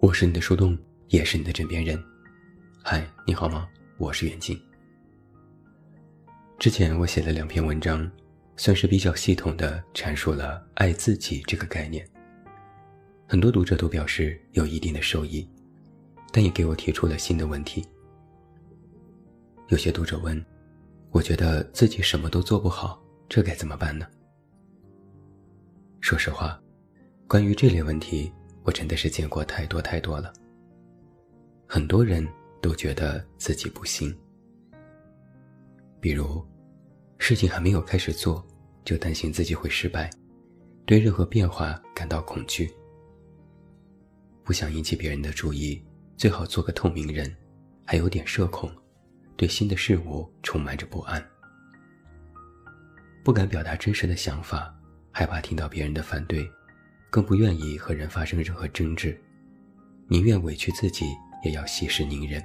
我是你的树洞，也是你的枕边人。嗨，你好吗？我是远近。之前我写了两篇文章，算是比较系统的阐述了爱自己这个概念。很多读者都表示有一定的受益，但也给我提出了新的问题。有些读者问：“我觉得自己什么都做不好，这该怎么办呢？”说实话，关于这类问题。我真的是见过太多太多了。很多人都觉得自己不行，比如，事情还没有开始做，就担心自己会失败，对任何变化感到恐惧，不想引起别人的注意，最好做个透明人，还有点社恐，对新的事物充满着不安，不敢表达真实的想法，害怕听到别人的反对。更不愿意和人发生任何争执，宁愿委屈自己，也要息事宁人。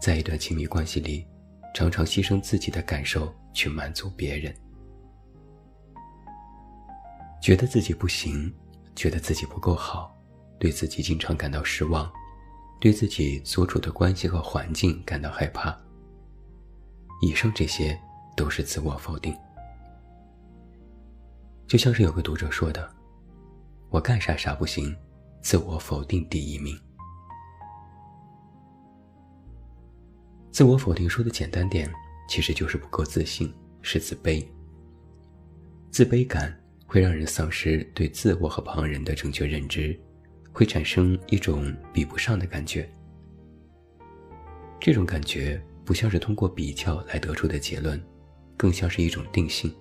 在一段亲密关系里，常常牺牲自己的感受去满足别人，觉得自己不行，觉得自己不够好，对自己经常感到失望，对自己所处的关系和环境感到害怕。以上这些都是自我否定。就像是有个读者说的：“我干啥啥不行，自我否定第一名。”自我否定说的简单点，其实就是不够自信，是自卑。自卑感会让人丧失对自我和旁人的正确认知，会产生一种比不上的感觉。这种感觉不像是通过比较来得出的结论，更像是一种定性。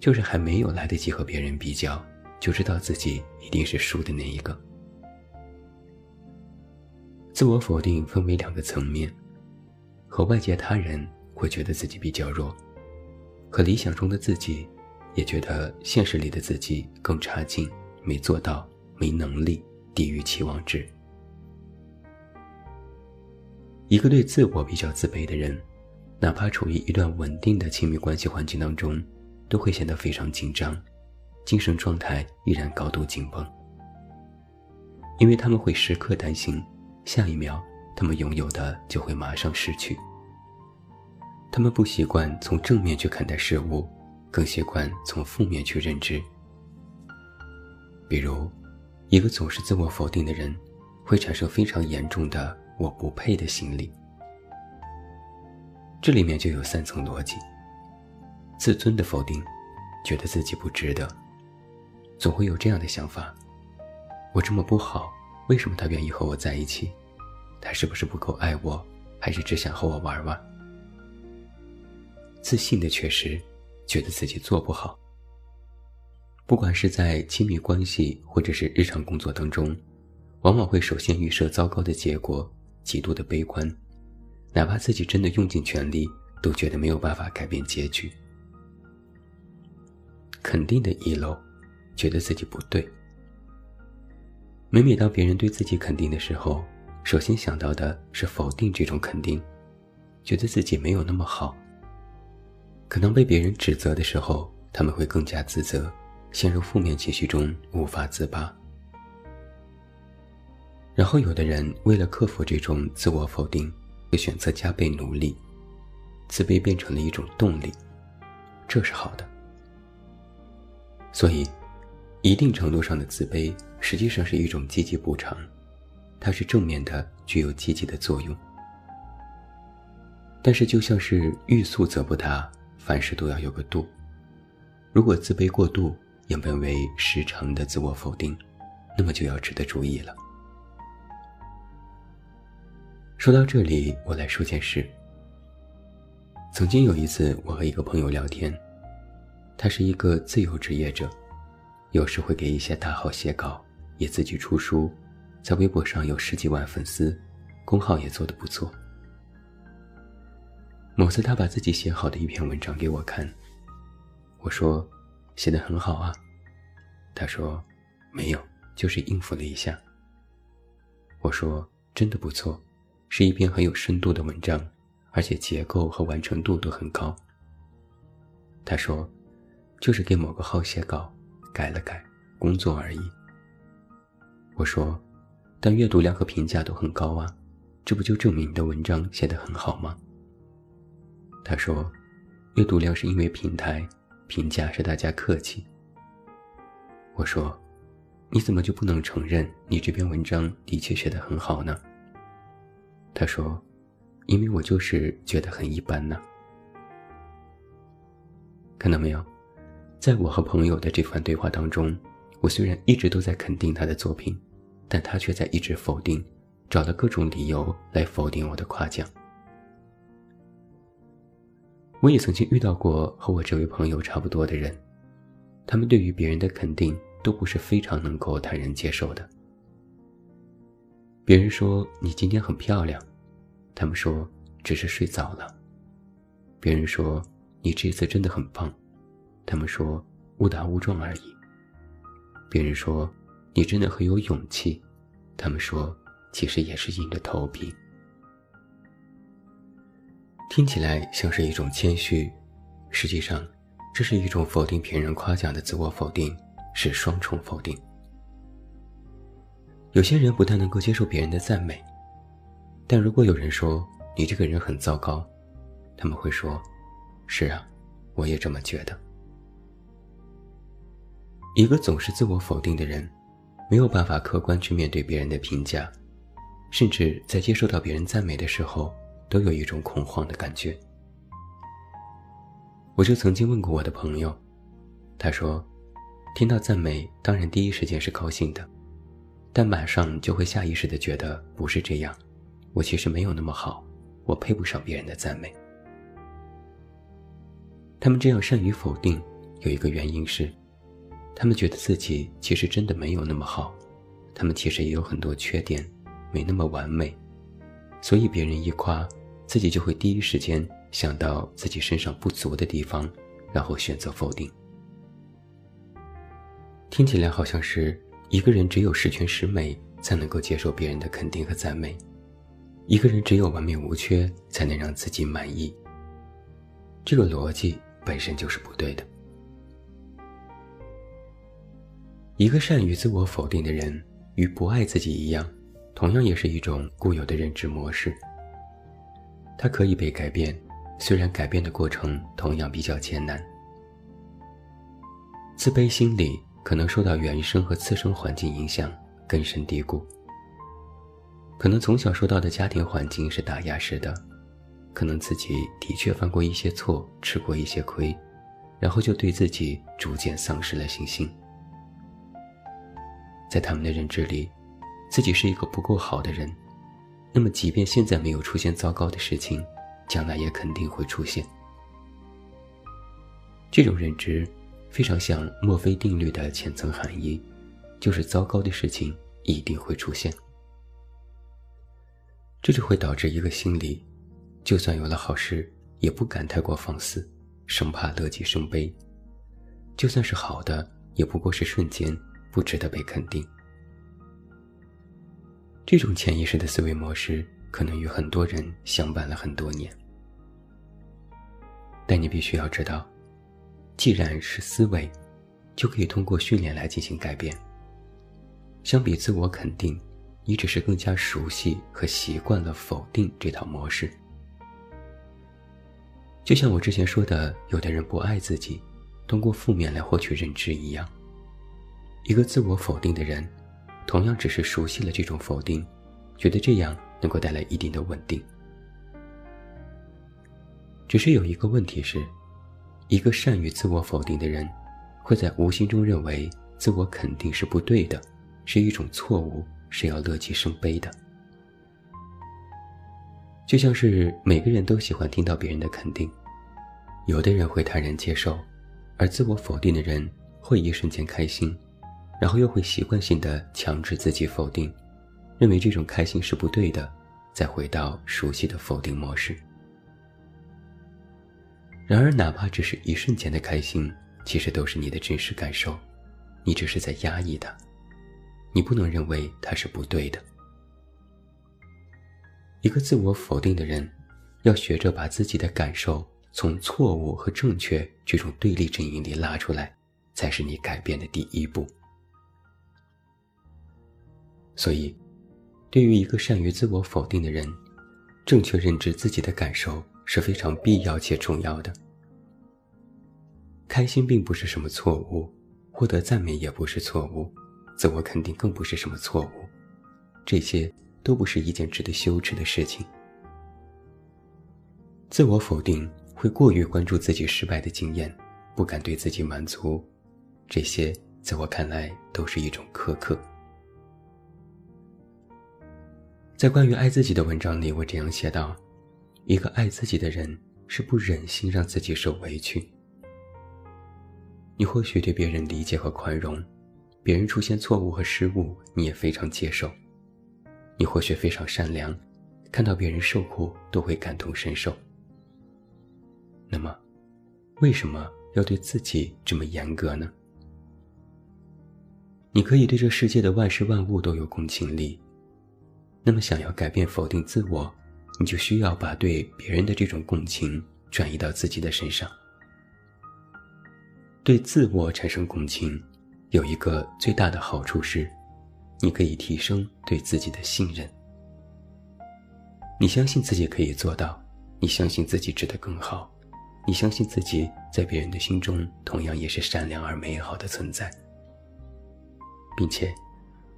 就是还没有来得及和别人比较，就知道自己一定是输的那一个。自我否定分为两个层面：和外界他人会觉得自己比较弱，和理想中的自己也觉得现实里的自己更差劲，没做到，没能力，低于期望值。一个对自我比较自卑的人，哪怕处于一段稳定的亲密关系环境当中。都会显得非常紧张，精神状态依然高度紧绷，因为他们会时刻担心下一秒他们拥有的就会马上失去。他们不习惯从正面去看待事物，更习惯从负面去认知。比如，一个总是自我否定的人，会产生非常严重的“我不配”的心理。这里面就有三层逻辑。自尊的否定，觉得自己不值得，总会有这样的想法：我这么不好，为什么他愿意和我在一起？他是不是不够爱我，还是只想和我玩玩？自信的缺失，觉得自己做不好。不管是在亲密关系或者是日常工作当中，往往会首先预设糟糕的结果，极度的悲观，哪怕自己真的用尽全力，都觉得没有办法改变结局。肯定的遗漏，觉得自己不对。每每当别人对自己肯定的时候，首先想到的是否定这种肯定，觉得自己没有那么好。可能被别人指责的时候，他们会更加自责，陷入负面情绪中无法自拔。然后，有的人为了克服这种自我否定，会选择加倍努力，自卑变成了一种动力，这是好的。所以，一定程度上的自卑实际上是一种积极补偿，它是正面的，具有积极的作用。但是，就像是欲速则不达，凡事都要有个度。如果自卑过度，演变为时常的自我否定，那么就要值得注意了。说到这里，我来说件事。曾经有一次，我和一个朋友聊天。他是一个自由职业者，有时会给一些大号写稿，也自己出书，在微博上有十几万粉丝，公号也做得不错。某次他把自己写好的一篇文章给我看，我说：“写得很好啊。”他说：“没有，就是应付了一下。”我说：“真的不错，是一篇很有深度的文章，而且结构和完成度都很高。”他说。就是给某个号写稿，改了改，工作而已。我说：“但阅读量和评价都很高啊，这不就证明你的文章写得很好吗？”他说：“阅读量是因为平台，评价是大家客气。”我说：“你怎么就不能承认你这篇文章的确写得很好呢？”他说：“因为我就是觉得很一般呢。”看到没有，在我和朋友的这番对话当中，我虽然一直都在肯定他的作品。但他却在一直否定，找了各种理由来否定我的夸奖。我也曾经遇到过和我这位朋友差不多的人，他们对于别人的肯定都不是非常能够坦然接受的。别人说你今天很漂亮，他们说只是睡早了。别人说你这次真的很棒，他们说误打误撞而已。别人说。你真的很有勇气，他们说，其实也是硬着头皮。听起来像是一种谦虚，实际上，这是一种否定别人夸奖的自我否定，是双重否定。有些人不太能够接受别人的赞美，但如果有人说你这个人很糟糕，他们会说：“是啊，我也这么觉得。”一个总是自我否定的人。没有办法客观去面对别人的评价，甚至在接受到别人赞美的时候，都有一种恐慌的感觉。我就曾经问过我的朋友，他说，听到赞美，当然第一时间是高兴的，但马上就会下意识的觉得不是这样，我其实没有那么好，我配不上别人的赞美。他们这样善于否定，有一个原因是。他们觉得自己其实真的没有那么好，他们其实也有很多缺点，没那么完美，所以别人一夸，自己就会第一时间想到自己身上不足的地方，然后选择否定。听起来好像是一个人只有十全十美才能够接受别人的肯定和赞美，一个人只有完美无缺才能让自己满意。这个逻辑本身就是不对的。一个善于自我否定的人，与不爱自己一样，同样也是一种固有的认知模式。它可以被改变，虽然改变的过程同样比较艰难。自卑心理可能受到原生和次生环境影响，根深蒂固。可能从小受到的家庭环境是打压式的，可能自己的确犯过一些错，吃过一些亏，然后就对自己逐渐丧失了信心。在他们的认知里，自己是一个不够好的人，那么即便现在没有出现糟糕的事情，将来也肯定会出现。这种认知非常像墨菲定律的浅层含义，就是糟糕的事情一定会出现。这就会导致一个心理，就算有了好事，也不敢太过放肆，生怕乐极生悲；就算是好的，也不过是瞬间。不值得被肯定。这种潜意识的思维模式，可能与很多人相伴了很多年。但你必须要知道，既然是思维，就可以通过训练来进行改变。相比自我肯定，你只是更加熟悉和习惯了否定这套模式。就像我之前说的，有的人不爱自己，通过负面来获取认知一样。一个自我否定的人，同样只是熟悉了这种否定，觉得这样能够带来一定的稳定。只是有一个问题是，一个善于自我否定的人，会在无形中认为自我肯定是不对的，是一种错误，是要乐极生悲的。就像是每个人都喜欢听到别人的肯定，有的人会坦然接受，而自我否定的人会一瞬间开心。然后又会习惯性的强制自己否定，认为这种开心是不对的，再回到熟悉的否定模式。然而，哪怕只是一瞬间的开心，其实都是你的真实感受，你只是在压抑它，你不能认为它是不对的。一个自我否定的人，要学着把自己的感受从错误和正确这种对立阵营里拉出来，才是你改变的第一步。所以，对于一个善于自我否定的人，正确认知自己的感受是非常必要且重要的。开心并不是什么错误，获得赞美也不是错误，自我肯定更不是什么错误，这些都不是一件值得羞耻的事情。自我否定会过于关注自己失败的经验，不敢对自己满足，这些在我看来都是一种苛刻。在关于爱自己的文章里，我这样写道：一个爱自己的人是不忍心让自己受委屈。你或许对别人理解和宽容，别人出现错误和失误，你也非常接受。你或许非常善良，看到别人受苦都会感同身受。那么，为什么要对自己这么严格呢？你可以对这世界的万事万物都有共情力，那么想要改变否定自我，你就需要把对别人的这种共情转移到自己的身上。对自我产生共情，有一个最大的好处是，你可以提升对自己的信任。你相信自己可以做到，你相信自己值得更好，你相信自己在别人的心中同样也是善良而美好的存在，并且，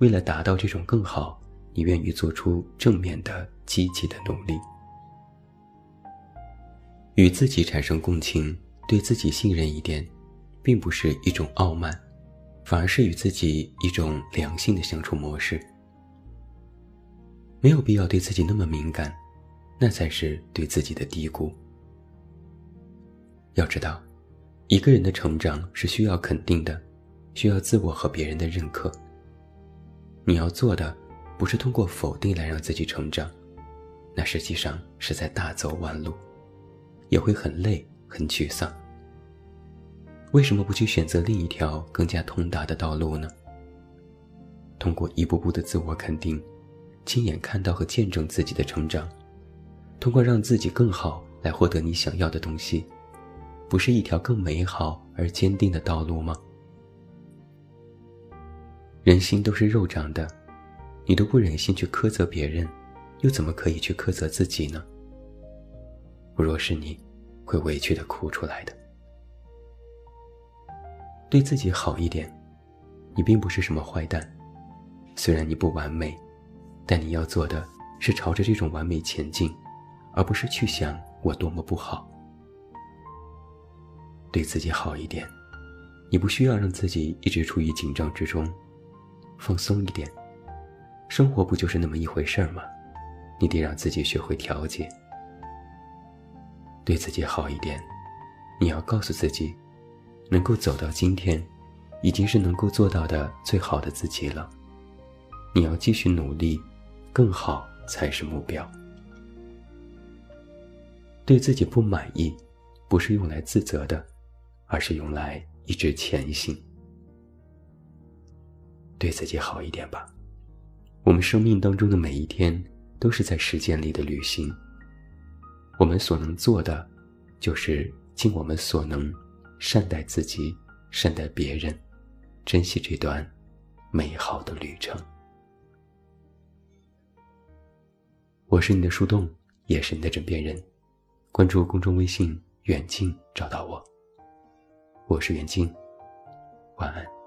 为了达到这种更好，你愿意做出正面的、积极的努力。与自己产生共情，对自己信任一点。并不是一种傲慢，反而是与自己一种良性的相处模式。没有必要对自己那么敏感，那才是对自己的低估。要知道，一个人的成长是需要肯定的，需要自我和别人的认可。你要做的，不是通过否定来让自己成长，那实际上是在大走弯路，也会很累、很沮丧。为什么不去选择另一条更加通达的道路呢？通过一步步的自我肯定，亲眼看到和见证自己的成长，通过让自己更好来获得你想要的东西，不是一条更美好而坚定的道路吗？人心都是肉长的，你都不忍心去苛责别人，又怎么可以去苛责自己呢？不若是你，会委屈的哭出来的。对自己好一点，你并不是什么坏蛋。虽然你不完美，但你要做的是朝着这种完美前进，而不是去想我多么不好。对自己好一点，你不需要让自己一直处于紧张之中，放松一点。生活不就是那么一回事儿吗？你得让自己学会调节。对自己好一点，你要告诉自己。能够走到今天，已经是能够做到的最好的自己了。你要继续努力，更好才是目标。对自己不满意，不是用来自责的，而是用来一直前行。对自己好一点吧。我们生命当中的每一天，都是在时间里的旅行。我们所能做的，就是尽我们所能。善待自己，善待别人，珍惜这段美好的旅程。我是你的树洞，也是你的枕边人。关注公众微信“远近”，找到我。我是远近，晚安。